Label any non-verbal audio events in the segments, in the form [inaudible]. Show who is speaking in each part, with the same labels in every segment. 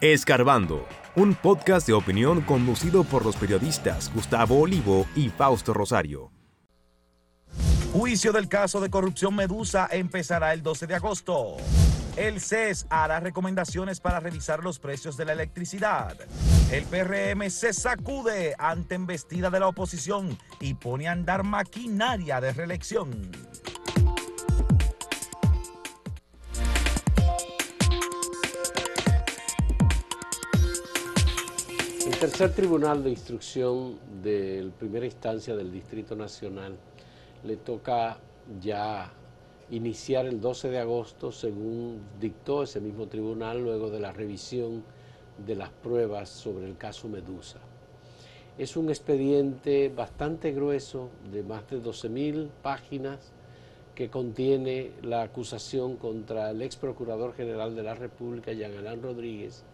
Speaker 1: Escarbando, un podcast de opinión conducido por los periodistas Gustavo Olivo y Fausto Rosario.
Speaker 2: Juicio del caso de corrupción Medusa empezará el 12 de agosto. El CES hará recomendaciones para revisar los precios de la electricidad. El PRM se sacude ante embestida de la oposición y pone a andar maquinaria de reelección.
Speaker 3: Tercer tribunal de instrucción de primera instancia del Distrito Nacional le toca ya iniciar el 12 de agosto, según dictó ese mismo tribunal, luego de la revisión de las pruebas sobre el caso Medusa. Es un expediente bastante grueso, de más de 12.000 páginas, que contiene la acusación contra el ex procurador general de la República, Jean Alain Rodríguez,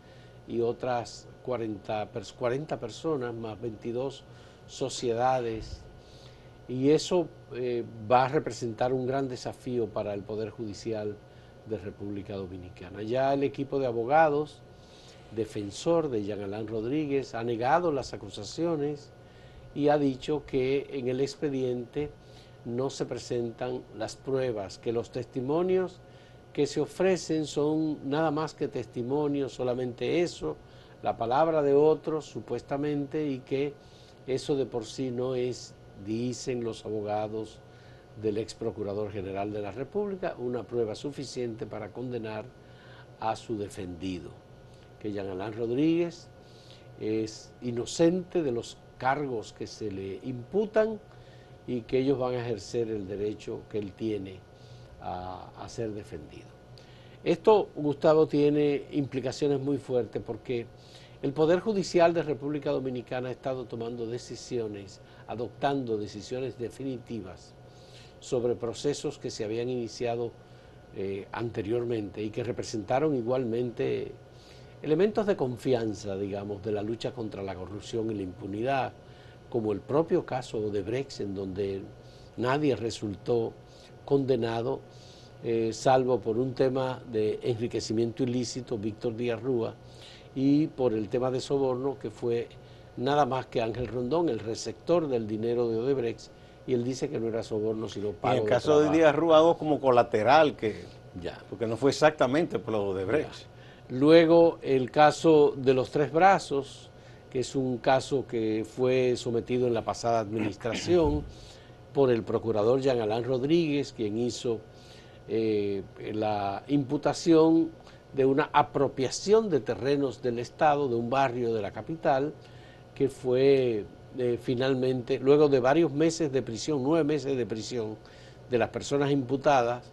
Speaker 3: y otras 40, 40 personas, más 22 sociedades y eso eh, va a representar un gran desafío para el Poder Judicial de República Dominicana. Ya el equipo de abogados, defensor de Jean Alain Rodríguez, ha negado las acusaciones y ha dicho que en el expediente no se presentan las pruebas, que los testimonios que se ofrecen son nada más que testimonios, solamente eso, la palabra de otros supuestamente, y que eso de por sí no es dicen los abogados del ex procurador general de la República, una prueba suficiente para condenar a su defendido, que Jean Alain Rodríguez es inocente de los cargos que se le imputan y que ellos van a ejercer el derecho que él tiene a, a ser defendido. Esto, Gustavo, tiene implicaciones muy fuertes porque el Poder Judicial de República Dominicana ha estado tomando decisiones adoptando decisiones definitivas sobre procesos que se habían iniciado eh, anteriormente y que representaron igualmente elementos de confianza, digamos, de la lucha contra la corrupción y la impunidad, como el propio caso de Brex, en donde nadie resultó condenado, eh, salvo por un tema de enriquecimiento ilícito, Víctor Díaz Rúa, y por el tema de soborno, que fue nada más que Ángel Rondón, el receptor del dinero de Odebrecht, y él dice que no era soborno, sino pago.
Speaker 4: Y en el caso de, Díaz Rúa, como colateral, que, ya. porque no fue exactamente por lo de Odebrecht.
Speaker 3: Luego el caso de los tres brazos, que es un caso que fue sometido en la pasada administración por el procurador Jean Alain Rodríguez, quien hizo eh, la imputación de una apropiación de terrenos del Estado, de un barrio de la capital, que fue eh, finalmente, luego de varios meses de prisión, nueve meses de prisión de las personas imputadas,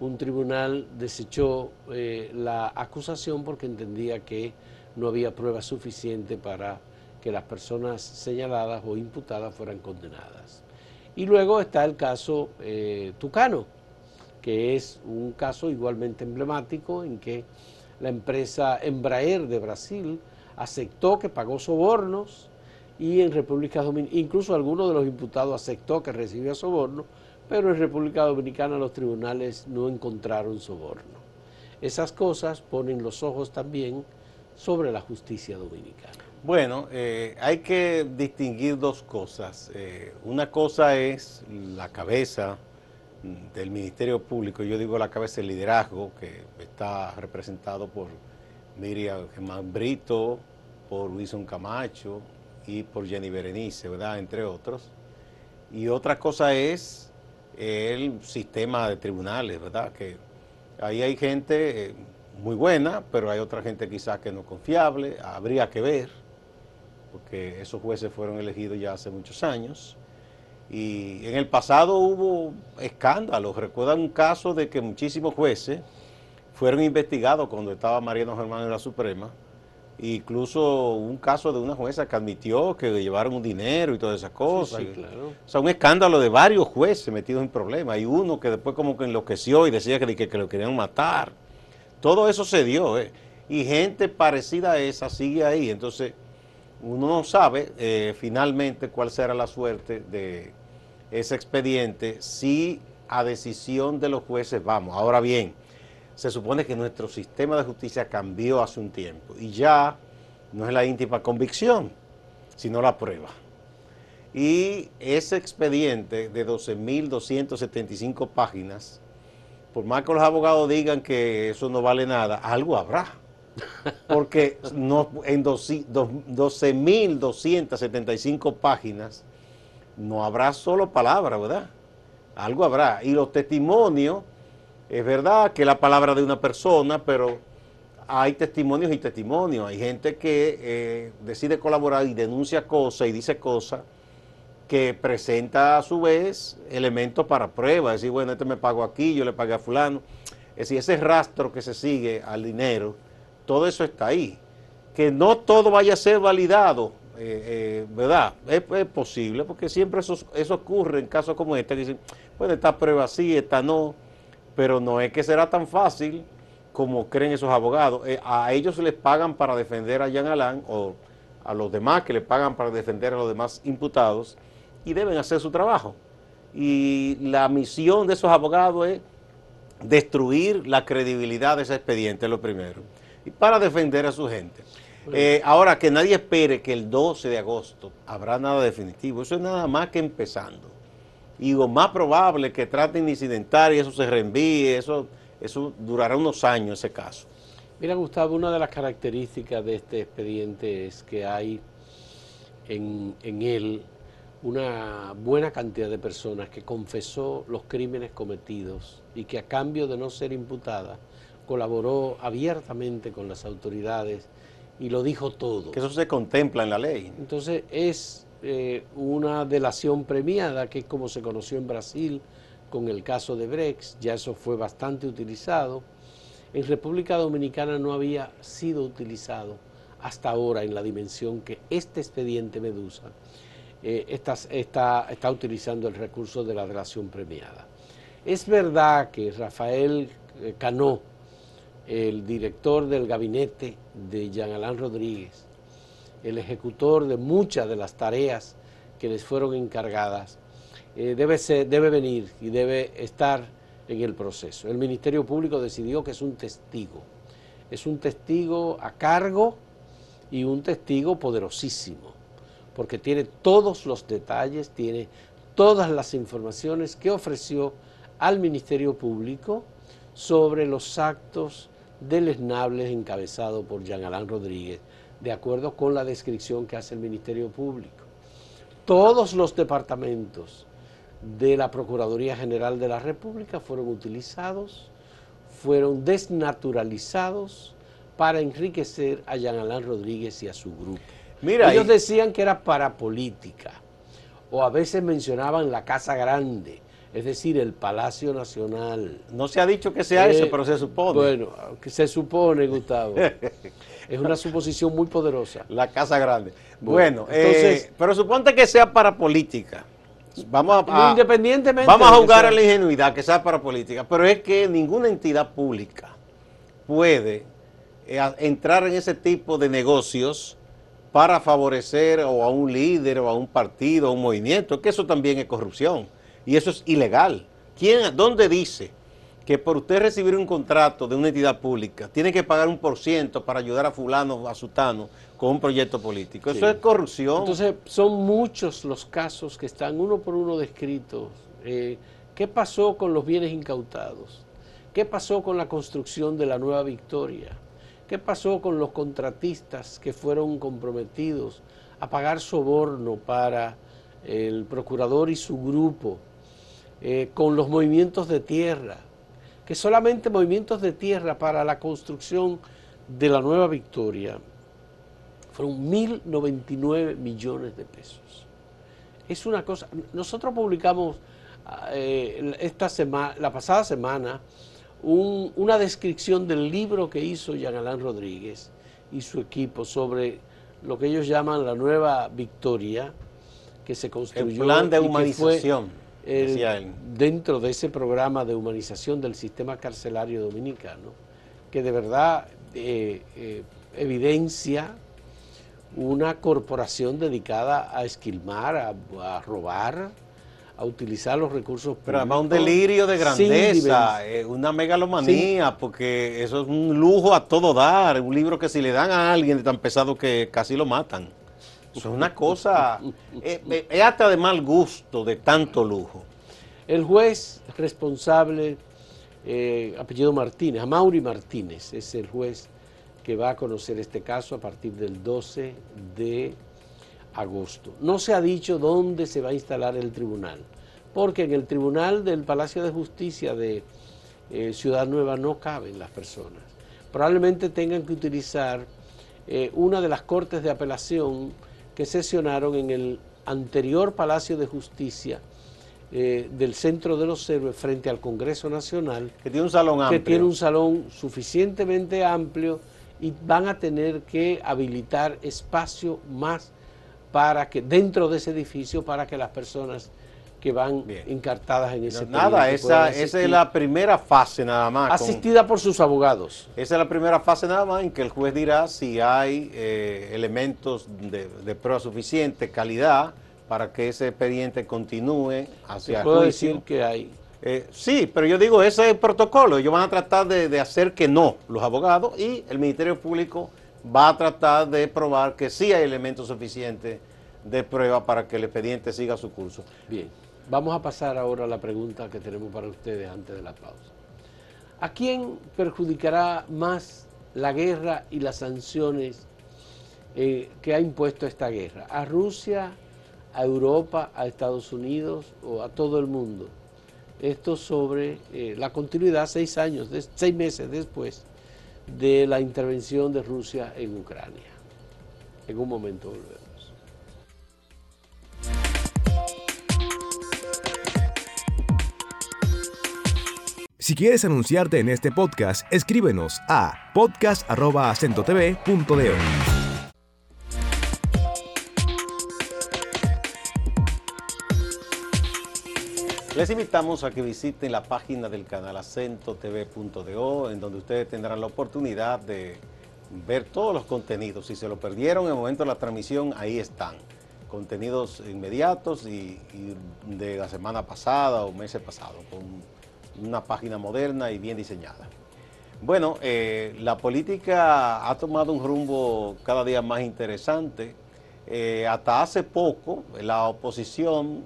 Speaker 3: un tribunal desechó eh, la acusación porque entendía que no había prueba suficiente para que las personas señaladas o imputadas fueran condenadas. Y luego está el caso Tucano, que es un caso igualmente emblemático en que la empresa Embraer de Brasil aceptó que pagó sobornos y en República Dominicana, incluso algunos de los imputados aceptó que recibía soborno, pero en República Dominicana los tribunales no encontraron soborno. Esas cosas ponen los ojos también sobre la justicia dominicana.
Speaker 4: Bueno, eh, hay que distinguir dos cosas. Eh, una cosa es la cabeza del Ministerio Público, yo digo la cabeza del liderazgo, que está representado por Miriam Germán Brito, por Wilson Camacho y por Jenny Berenice, ¿verdad? Entre otros. Y otra cosa es el sistema de tribunales, ¿verdad? Que ahí hay gente eh, muy buena, pero hay otra gente quizás que no es confiable, habría que ver, porque esos jueces fueron elegidos ya hace muchos años. Y en el pasado hubo escándalos, recuerdan un caso de que muchísimos jueces fueron investigados cuando estaba Mariano Germán en la Suprema, incluso un caso de una jueza que admitió que llevaron un dinero y todas esas cosas. Sí, claro. O sea, un escándalo de varios jueces metidos en problemas. Hay uno que después como que enloqueció y decía que, que, lo querían matar. Todo eso se dio. ¿eh? Y gente parecida a esa sigue ahí. Entonces, uno no sabe eh, finalmente cuál será la suerte de ese expediente si a decisión de los jueces vamos. Ahora bien, se supone que nuestro sistema de justicia cambió hace un tiempo y ya no es la íntima convicción, sino la prueba. Y ese expediente de 12.275 páginas, por más que los abogados digan que eso no vale nada, algo habrá. Porque en 12.275 páginas no habrá solo palabra, ¿verdad? Algo habrá. Y los testimonios, es verdad que la palabra de una persona, pero hay testimonios y testimonios. Hay gente que eh, decide colaborar y denuncia cosas y dice cosas que presenta a su vez elementos para prueba, decir, bueno, este me pago aquí, yo le pagué a fulano. Es decir, ese rastro que se sigue al dinero, todo eso está ahí. Que no todo vaya a ser validado, eh, eh, ¿verdad? Es, posible, porque siempre eso, eso ocurre en casos como este, dicen, puede esta prueba sí, esta no, pero no es que será tan fácil como creen esos abogados. Eh, a ellos les pagan para defender a Jean Alain o a los demás que le pagan para defender a los demás imputados y deben hacer su trabajo. Y la misión de esos abogados es destruir la credibilidad de ese expediente, lo primero, y para defender a su gente. Eh, ahora, que nadie espere que el 12 de agosto habrá nada definitivo, eso es nada más que empezando. Y lo más probable que traten de incidentar y eso se reenvíe, eso, eso durará unos años ese caso.
Speaker 3: Mira, Gustavo, una de las características de este expediente es que hay en, en él una buena cantidad de personas que confesó los crímenes cometidos y que a cambio de no ser imputada colaboró abiertamente con las autoridades y lo dijo todo.
Speaker 4: Que eso se contempla en la ley.
Speaker 3: Entonces es eh, una delación premiada, que es como se conoció en Brasil con el caso de Brex, ya eso fue bastante utilizado. En República Dominicana no había sido utilizado hasta ahora en la dimensión que este expediente Medusa eh, está, está, utilizando el recurso de la delación premiada. Es verdad que Rafael eh, Canó, el director del gabinete de Jean Alain Rodríguez, el ejecutor de muchas de las tareas que les fueron encargadas, eh, debe, debe venir y debe estar en el proceso. El Ministerio Público decidió que es un testigo, es un testigo a cargo y un testigo poderosísimo porque tiene todos los detalles, tiene todas las informaciones que ofreció al Ministerio Público sobre los actos deleznables encabezados por Jean Alain Rodríguez, de acuerdo con la descripción que hace el Ministerio Público. Todos los departamentos de la Procuraduría General de la República fueron utilizados, fueron desnaturalizados para enriquecer a Jean Alain Rodríguez y a su grupo. Ellos decían que era para política, o a veces mencionaban la Casa Grande, es decir, el Palacio Nacional.
Speaker 4: No se ha dicho que sea eso, eh, pero se supone.
Speaker 3: Bueno, que se supone, Gustavo. [laughs] es una suposición muy poderosa.
Speaker 4: La Casa Grande. Bueno, entonces, eh, pero suponte que sea para política. Vamos a,
Speaker 3: independientemente
Speaker 4: vamos a jugar a la ingenuidad que sea para política, pero es que ninguna entidad pública puede eh, entrar en ese tipo de negocios para favorecer o a un líder o a un partido o a un movimiento, que eso también es corrupción y eso es ilegal. ¿Quién, ¿Dónde dice que por usted recibir un contrato de una entidad pública tiene que pagar un por ciento para ayudar a fulano o a sutano con un proyecto político? Eso es corrupción.
Speaker 3: Entonces son muchos los casos que están uno por uno descritos. Eh, ¿Qué pasó con los bienes incautados? ¿Qué pasó con la construcción de la nueva Victoria? ¿Qué pasó con los contratistas que fueron comprometidos a pagar soborno para el procurador y su grupo? Eh, con los movimientos de tierra, que solamente movimientos de tierra para la construcción de la Nueva Victoria fueron 1.099 millones de pesos. Es una cosa, nosotros publicamos eh, esta semana, la pasada semana una descripción del libro que hizo Jean Alain Rodríguez y su equipo sobre lo que ellos llaman la nueva victoria que se construyó.
Speaker 4: El plan de humanización.
Speaker 3: Dentro de ese programa de humanización del sistema carcelario dominicano, que de verdad eh, eh, evidencia una corporación dedicada a esquilmar, a robar, a utilizar los recursos
Speaker 4: Pero además un
Speaker 3: públicos
Speaker 4: delirio de grandeza, eh, una megalomanía, porque eso es un lujo a todo dar, un libro que si le dan a alguien tan pesado que casi lo matan. Es una cosa, eh, eh, es hasta de mal gusto de tanto lujo.
Speaker 3: El juez responsable, eh, apellido Martínez, Amaury Martínez, es el juez que va a conocer este caso a partir del 12 de agosto. No se ha dicho dónde se va a instalar el tribunal, porque en el tribunal del Palacio de Justicia de eh, Ciudad Nueva no caben las personas. Probablemente tengan que utilizar una de las cortes de apelación que sesionaron en el anterior Palacio de Justicia eh, del Centro de los Héroes frente al Congreso Nacional,
Speaker 4: Que tiene un salón
Speaker 3: que
Speaker 4: amplio.
Speaker 3: tiene un salón suficientemente amplio y van a tener que habilitar espacio más para que dentro de ese edificio para que las personas que van
Speaker 4: Bien.
Speaker 3: encartadas en ese
Speaker 4: Nada, esa, esa es la primera fase nada más. con-
Speaker 3: asistida por sus abogados.
Speaker 4: Esa es la primera fase nada más en que el juez dirá si hay eh, elementos de, de prueba suficiente, calidad, para que ese expediente continúe hacia el
Speaker 3: puedo
Speaker 4: juicio.
Speaker 3: decir que hay
Speaker 4: Eh, sí, pero yo digo, ese es el protocolo. Ellos van a tratar de, de hacer que no, los abogados, y el Ministerio Público va a tratar de probar que sí hay elementos suficientes de prueba para que el expediente siga su curso.
Speaker 3: Bien, vamos a pasar ahora a la pregunta que tenemos para ustedes antes de la pausa. ¿A quién perjudicará más la guerra y las sanciones eh, que ha impuesto esta guerra? ¿A Rusia, a Europa, a Estados Unidos o a todo el mundo? Esto sobre eh, la continuidad seis años, des- seis meses después de la intervención de Rusia en Ucrania. En un momento volvemos.
Speaker 1: Si quieres anunciarte en este podcast, escríbenos a podcast.acentotv.de.
Speaker 4: Les invitamos a que visiten la página del canal acentotv.do, en donde ustedes tendrán la oportunidad de ver todos los contenidos. Si se lo perdieron en el momento de la transmisión, ahí están. Contenidos inmediatos y, de la semana pasada o meses pasados, una página moderna y bien diseñada. Bueno, eh, la política ha tomado un rumbo cada día más interesante. Eh, hasta hace poco, la oposición,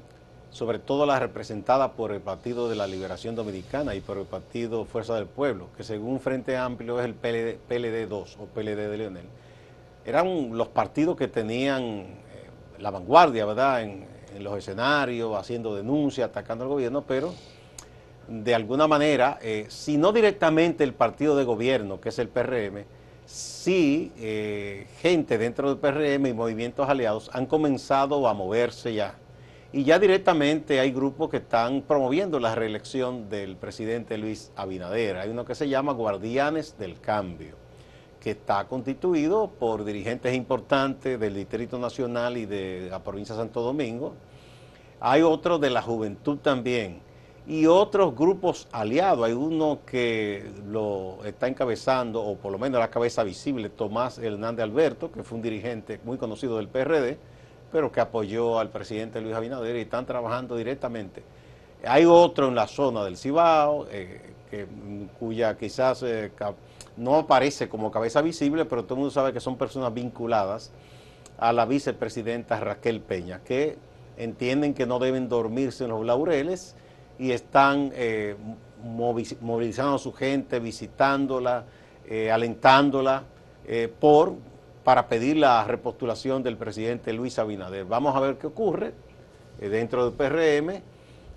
Speaker 4: sobre todo la representada por el Partido de la Liberación Dominicana y por el Partido Fuerza del Pueblo, que según Frente Amplio es el PLD, PLD2 o PLD de Leonel, eran los partidos que tenían eh, la vanguardia, ¿verdad?, en, en los escenarios, haciendo denuncias, atacando al gobierno, pero de alguna manera, eh, si no directamente el partido de gobierno, que es el PRM, sí eh, gente dentro del PRM y movimientos aliados han comenzado a moverse ya. Y ya directamente hay grupos que están promoviendo la reelección del presidente Luis Abinader. Hay uno que se llama Guardianes del Cambio, que está constituido por dirigentes importantes del Distrito Nacional y de la provincia de Santo Domingo. Hay otro de la juventud también y otros grupos aliados. Hay uno que lo está encabezando, o por lo menos la cabeza visible, Tomás Hernández Alberto, que fue un dirigente muy conocido del PRD, pero que apoyó al presidente Luis Abinader y están trabajando directamente. Hay otro en la zona del Cibao, eh, que, cuya quizás eh, no aparece como cabeza visible, pero todo el mundo sabe que son personas vinculadas a la vicepresidenta Raquel Peña, que entienden que no deben dormirse en los laureles y están eh, movi- movilizando a su gente, visitándola, eh, alentándola eh, por, para pedir la repostulación del presidente Luis Abinader. Vamos a ver qué ocurre dentro del PRM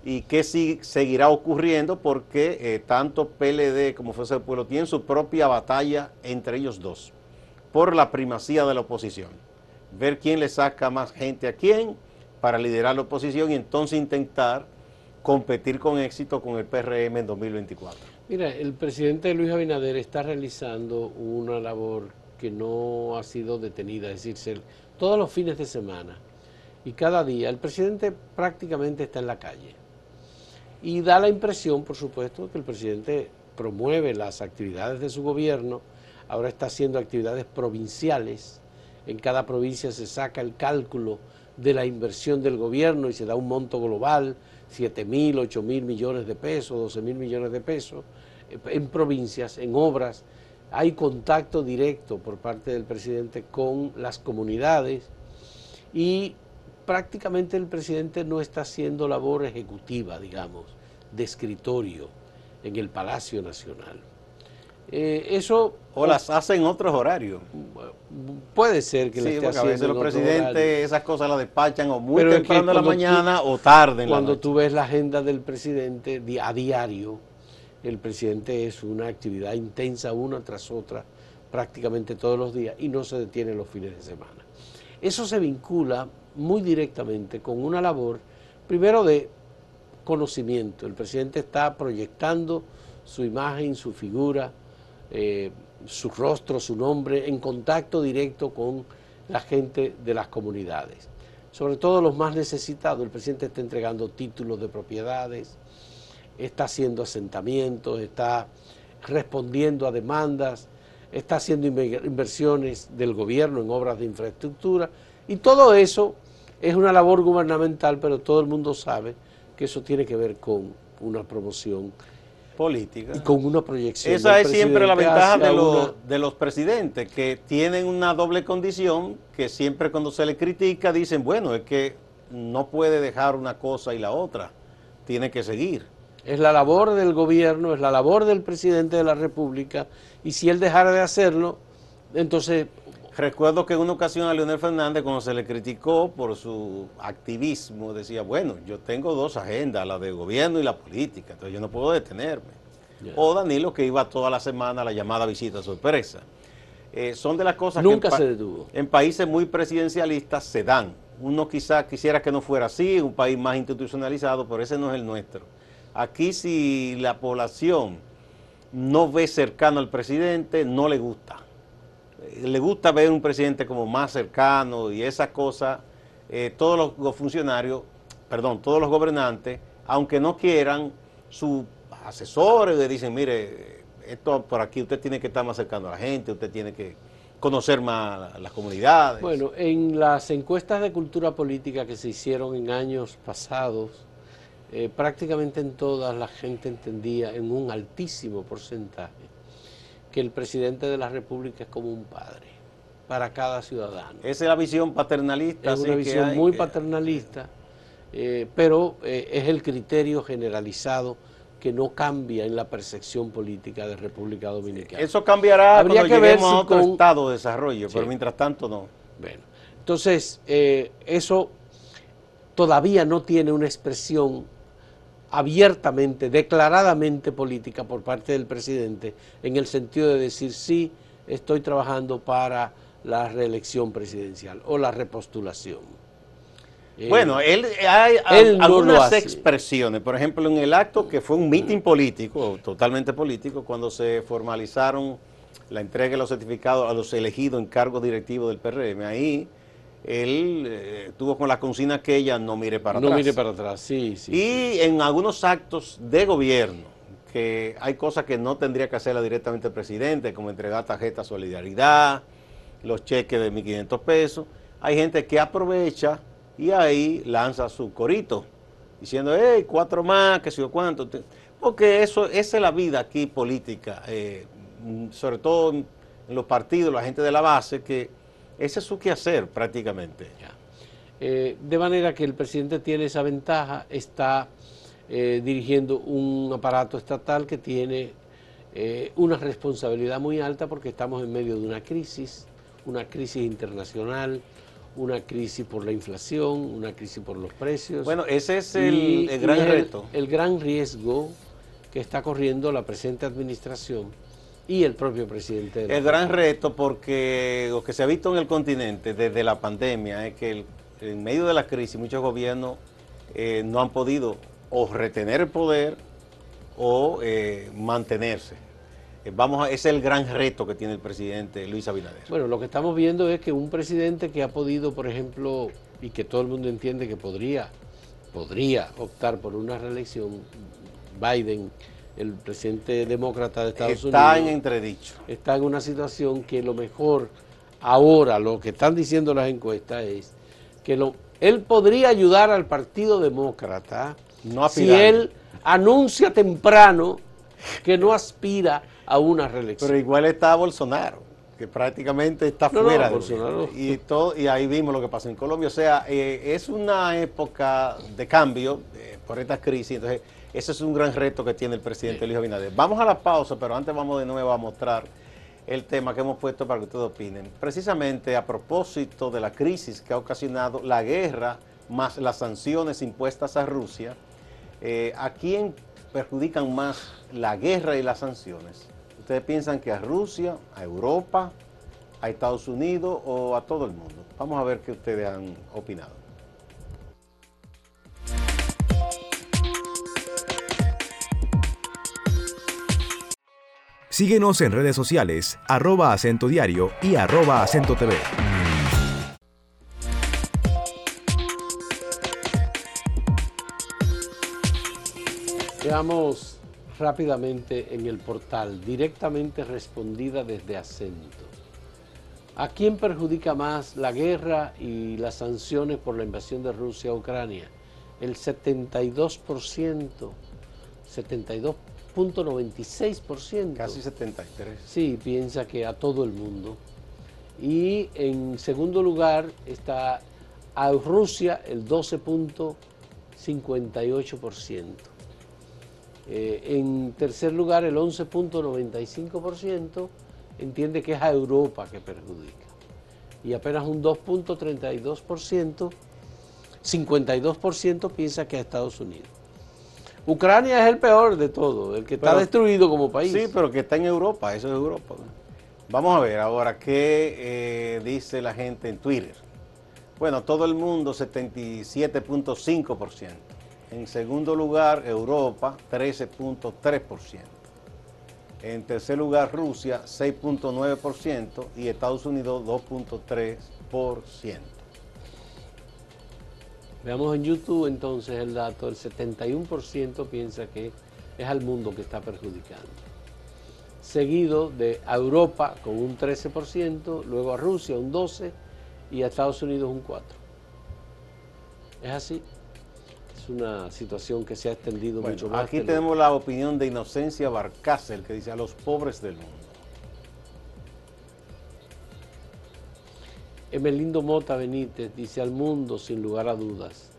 Speaker 4: y qué seguirá ocurriendo porque tanto PLD como Fuerza del Pueblo tienen su propia batalla entre ellos dos por la primacía de la oposición. Ver quién le saca más gente a quién para liderar la oposición y entonces intentar competir con éxito con el PRM en 2024.
Speaker 3: Mira, el presidente Luis Abinader está realizando una labor que no ha sido detenida, es decir, todos los fines de semana y cada día el presidente prácticamente está en la calle. Y da la impresión, por supuesto, que el presidente promueve las actividades de su gobierno, ahora está haciendo actividades provinciales, en cada provincia se saca el cálculo de la inversión del gobierno y se da un monto global, 7 mil, 8 mil millones de pesos, 12 mil millones de pesos, eh, en provincias, en obras. Hay contacto directo por parte del presidente con las comunidades y prácticamente el presidente no está haciendo labor ejecutiva, digamos, de escritorio en el Palacio Nacional.
Speaker 4: Eh, eso o las hace en otros horarios.
Speaker 3: Puede ser que
Speaker 4: le esté haciendo a veces los presidentes esas cosas las despachan o muy temprano de la mañana o tarde en
Speaker 3: Cuando
Speaker 4: la
Speaker 3: tú ves la agenda del presidente a diario, el presidente es una actividad intensa una tras otra prácticamente todos los días y no se detiene los fines de semana. Eso se vincula muy directamente con una labor, primero de conocimiento. El presidente está proyectando su imagen, su figura, eh, su rostro, su nombre, en contacto directo con la gente de las comunidades. Sobre todo los más necesitados, el presidente está entregando títulos de propiedades, está haciendo asentamientos, está respondiendo a demandas, está haciendo inversiones del gobierno en obras de infraestructura y todo eso es una labor gubernamental, pero todo el mundo sabe que eso tiene que ver con una promoción
Speaker 4: política.
Speaker 3: Y con una proyección.
Speaker 4: Esa es siempre la ventaja de los, de los presidentes, que tienen una doble condición, que siempre cuando se le critica dicen, bueno, es que no puede dejar una cosa y la otra, tiene que seguir.
Speaker 3: Es la labor del gobierno, es la labor del presidente de la República, y si él dejara de hacerlo, entonces
Speaker 4: Recuerdo que en una ocasión a Leonel Fernández, cuando se le criticó por su activismo, decía, bueno, yo tengo dos agendas, la de gobierno y la política, entonces yo no puedo detenerme. O Danilo, que iba toda la semana a la llamada visita sorpresa. Eh, son de las cosas
Speaker 3: Nunca
Speaker 4: que
Speaker 3: en, se detuvo.
Speaker 4: en países muy presidencialistas se dan. Uno quizá quisiera que no fuera así, un país más institucionalizado, pero ese no es el nuestro. Aquí si la población no ve cercano al presidente, no le gusta le gusta ver un presidente como más cercano y esa cosa, eh, todos los, funcionarios, perdón, todos los gobernantes, aunque no quieran, sus asesores le dicen, mire, esto por aquí usted tiene que estar más cercano a la gente, usted tiene que conocer más las comunidades.
Speaker 3: Bueno, en las encuestas de cultura política que se hicieron en años pasados, eh, prácticamente en todas la gente entendía en un altísimo porcentaje que el presidente de la República es como un padre para cada ciudadano.
Speaker 4: Esa es la visión paternalista.
Speaker 3: Es una visión muy paternalista, eh, pero eh, es el criterio generalizado que no cambia en la percepción política de República Dominicana.
Speaker 4: Eso cambiará Habría cuando que lleguemos ver a otro estado de desarrollo, pero mientras tanto no.
Speaker 3: Bueno, entonces eh, eso todavía no tiene una expresión abiertamente, declaradamente política por parte del presidente, en el sentido de decir sí, estoy trabajando para la reelección presidencial o la repostulación.
Speaker 4: Eh, bueno, él hay algunas expresiones, por ejemplo, en el acto que fue un mitin político, totalmente político, cuando se formalizaron la entrega de los certificados a los elegidos en cargos directivos del PRM, ahí él eh, tuvo con la consigna que ella no mire para atrás.
Speaker 3: No mire para atrás, sí, sí.
Speaker 4: Y en algunos actos de gobierno, que hay cosas que no tendría que hacerla directamente el presidente, como entregar tarjeta solidaridad, los cheques de 1.500 pesos, hay gente que aprovecha y ahí lanza su corito, diciendo, hey, cuatro más, que sé yo cuánto. Porque eso, esa es la vida aquí política, eh, sobre todo en los partidos, la gente de la base, que ese es su quehacer prácticamente.
Speaker 3: Eh, de manera que el presidente tiene esa ventaja, está eh, dirigiendo un aparato estatal que tiene eh, una responsabilidad muy alta porque estamos en medio de una crisis, una crisis internacional, una crisis por la inflación, una crisis por los precios.
Speaker 4: Bueno, ese es el, gran reto.
Speaker 3: el gran riesgo que está corriendo la presente administración y el propio presidente.
Speaker 4: el gran reto porque lo que se ha visto en el continente desde la pandemia es que en medio de la crisis muchos gobiernos eh, no han podido o retener el poder o eh, mantenerse. Eh, vamos a, ese es el gran reto que tiene el presidente Luis Abinader.
Speaker 3: Bueno, lo que estamos viendo es que un presidente que ha podido, por ejemplo, y que todo el mundo entiende que podría, podría optar por una reelección, Biden, el presidente demócrata de Estados Unidos.
Speaker 4: Está en entredicho.
Speaker 3: Está en una situación que lo mejor ahora, lo que están diciendo las encuestas es que lo, él podría ayudar al Partido Demócrata
Speaker 4: No
Speaker 3: si él anuncia temprano que no aspira a una reelección.
Speaker 4: Pero igual está Bolsonaro, que prácticamente está
Speaker 3: No, no,
Speaker 4: fuera. de-
Speaker 3: Bolsonaro.
Speaker 4: Y, todo, y ahí vimos lo que pasó en Colombia. O sea, eh, es una época de cambio eh, por esta crisis. Entonces, ese es un gran reto que tiene el presidente Luis Abinader. Vamos a la pausa, pero antes vamos de nuevo a mostrar el tema que hemos puesto para que ustedes opinen. Precisamente a propósito de la crisis que ha ocasionado la guerra más las sanciones impuestas a Rusia, eh, ¿a quién perjudican más la guerra y las sanciones? ¿Ustedes piensan que a Rusia, a Europa, a Estados Unidos o a todo el mundo? Vamos a ver qué ustedes han opinado.
Speaker 1: Síguenos en redes sociales, arroba acento diario y arroba acento TV.
Speaker 3: Veamos rápidamente en el portal, directamente respondida desde acento. ¿A quién perjudica más la guerra y las sanciones por la invasión de Rusia a Ucrania? El 72%, 72.96%.
Speaker 4: Casi 73.
Speaker 3: Sí, piensa que a todo el mundo. Y en segundo lugar está a Rusia el 12.58%. Eh, en tercer lugar el 11.95% entiende que es a Europa que perjudica. Y apenas un 2.32%, 52% piensa que a Estados Unidos. Ucrania es el peor de todo, el que está
Speaker 4: Pero-
Speaker 3: destruido como país.
Speaker 4: Sí, pero que está en Europa, eso es Europa. Vamos a ver ahora qué eh, dice la gente en Twitter. Bueno, todo el mundo 77.5%. En segundo lugar, Europa 13.3%. En tercer lugar, Rusia 6.9% y Estados Unidos 2.3%.
Speaker 3: Veamos en YouTube entonces el dato, el 71% piensa que es al mundo que está perjudicando. Seguido de a Europa con un 13%, luego a Rusia un 12% y a Estados Unidos un 4%. Es así. Es una situación que se ha extendido
Speaker 4: Bueno,
Speaker 3: mucho más.
Speaker 4: aquí
Speaker 3: lo-
Speaker 4: tenemos la opinión de Inocencia Barcácer que dice a los pobres del mundo.
Speaker 3: Emelindo Mota Benítez dice al mundo sin lugar a dudas.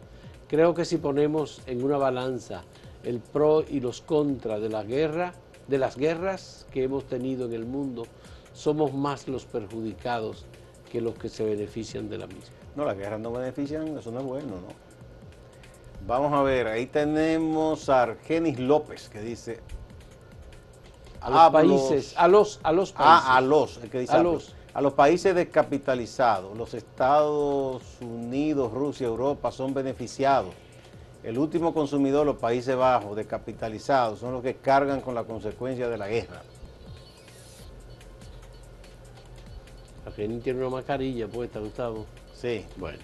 Speaker 3: Creo que si ponemos en una balanza el pro y los contra de la guerra, de las guerras que hemos tenido en el mundo, somos más los perjudicados que los que se benefician de la misma.
Speaker 4: No, las guerras no benefician, eso no es bueno, ¿no? Vamos a ver, ahí tenemos a Argenis López que dice...
Speaker 3: A los
Speaker 4: "Hablo-
Speaker 3: países, a los, a los países.
Speaker 4: Ah, a los, el que dice
Speaker 3: a los.
Speaker 4: A los países descapitalizados, los Estados Unidos, Rusia, Europa son beneficiados. El último consumidor, los Países Bajos, descapitalizados, son los que cargan con la consecuencia de la guerra.
Speaker 3: Argenis tiene una mascarilla puesta, Gustavo.
Speaker 4: Sí.
Speaker 3: Bueno,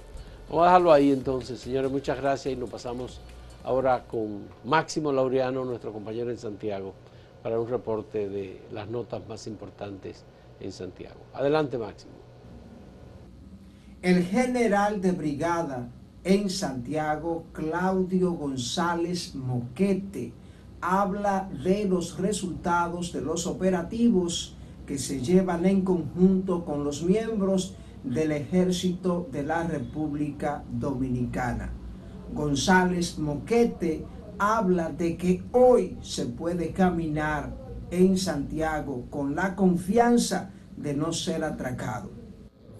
Speaker 3: vamos a dejarlo ahí entonces, señores. Muchas gracias y nos pasamos ahora con Máximo Laureano, nuestro compañero en Santiago, para un reporte de las notas más importantes en Santiago. Adelante, Máximo.
Speaker 5: El general de brigada en Santiago, Claudio González Moquete, habla de los resultados de los operativos que se llevan en conjunto con los miembros del Ejército de la República Dominicana. González Moquete habla de que hoy se puede caminar en Santiago con la confianza de no ser atracado.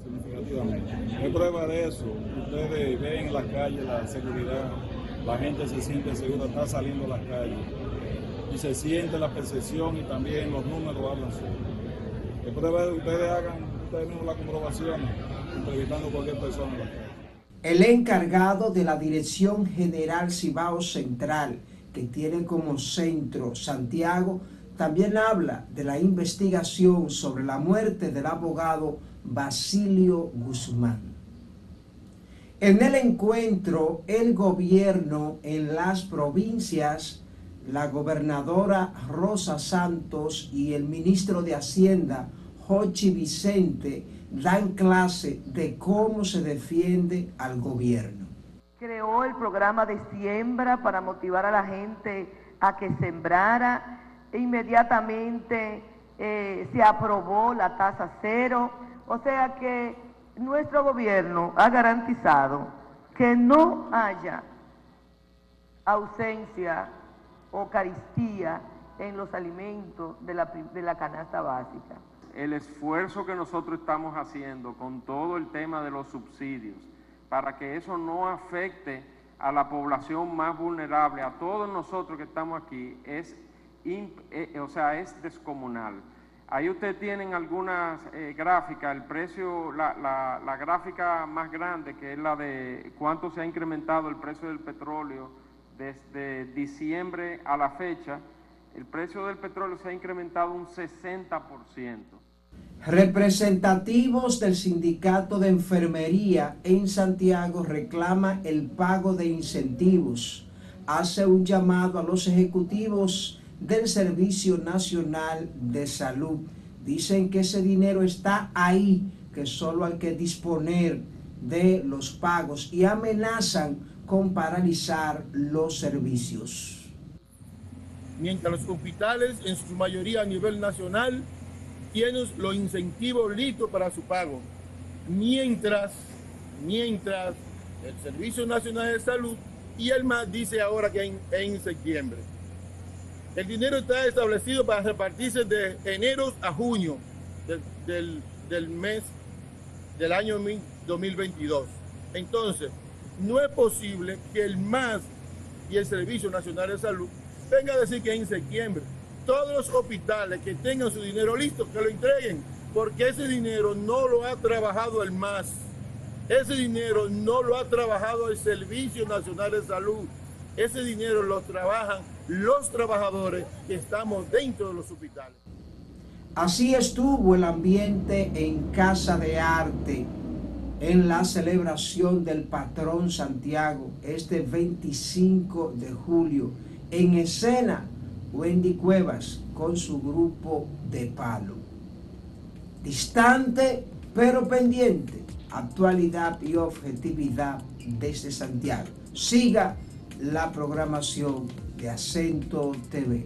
Speaker 6: significativamente. Es prueba de eso. Ustedes ven en la calle la seguridad, la gente se siente segura, está saliendo a las calles y se siente la percepción y también los números hablan solo. Es prueba de que ustedes hagan ustedes mismos la comprobación, entrevistando a cualquier persona en la calle.
Speaker 5: El encargado de la Dirección General Cibao Central, que tiene como centro Santiago, también habla de la investigación sobre la muerte del abogado Basilio Guzmán. En el encuentro, el gobierno en las provincias, la gobernadora Rosa Santos y el ministro de Hacienda, Jochi Vicente dan clase de cómo se defiende al gobierno.
Speaker 7: Creó el programa de siembra para motivar a la gente a que sembrara. E inmediatamente eh, se aprobó la tasa cero. O sea que nuestro gobierno ha garantizado que no haya ausencia o caristía en los alimentos de la, de la canasta básica.
Speaker 8: El esfuerzo que nosotros estamos haciendo con todo el tema de los subsidios para que eso no afecte a la población más vulnerable, a todos nosotros que estamos aquí, es, o sea, es descomunal. Ahí ustedes tienen algunas eh, gráficas, el precio, la, la, la, gráfica más grande, que es la de cuánto se ha incrementado el precio del petróleo desde diciembre a la fecha, el precio del petróleo se ha incrementado un 60%.
Speaker 5: Representativos del Sindicato de Enfermería en Santiago reclama el pago de incentivos. Hace un llamado a los ejecutivos del Servicio Nacional de Salud. Dicen que ese dinero está ahí, que solo hay que disponer de los pagos y amenazan con paralizar los servicios
Speaker 9: mientras los hospitales, en su mayoría a nivel nacional, tienen los incentivos listos para su pago. Mientras, mientras el Servicio Nacional de Salud y el MAS dice ahora que en, en septiembre. El dinero está establecido para repartirse de enero a junio del, del, del mes del año 2022. Entonces, no es posible que el MAS y el Servicio Nacional de Salud venga a decir que en septiembre. Todos los hospitales que tengan su dinero listo, que lo entreguen, porque ese dinero no lo ha trabajado el MAS, ese dinero no lo ha trabajado el Servicio Nacional de Salud, ese dinero lo trabajan los trabajadores que estamos dentro de los hospitales.
Speaker 5: Así estuvo el ambiente en Casa de Arte en la celebración del patrón Santiago este 25 de julio en escena, Wendy Cuevas con su grupo de palo. Distante pero pendiente, actualidad y objetividad desde Santiago. Siga la programación de Acento TV.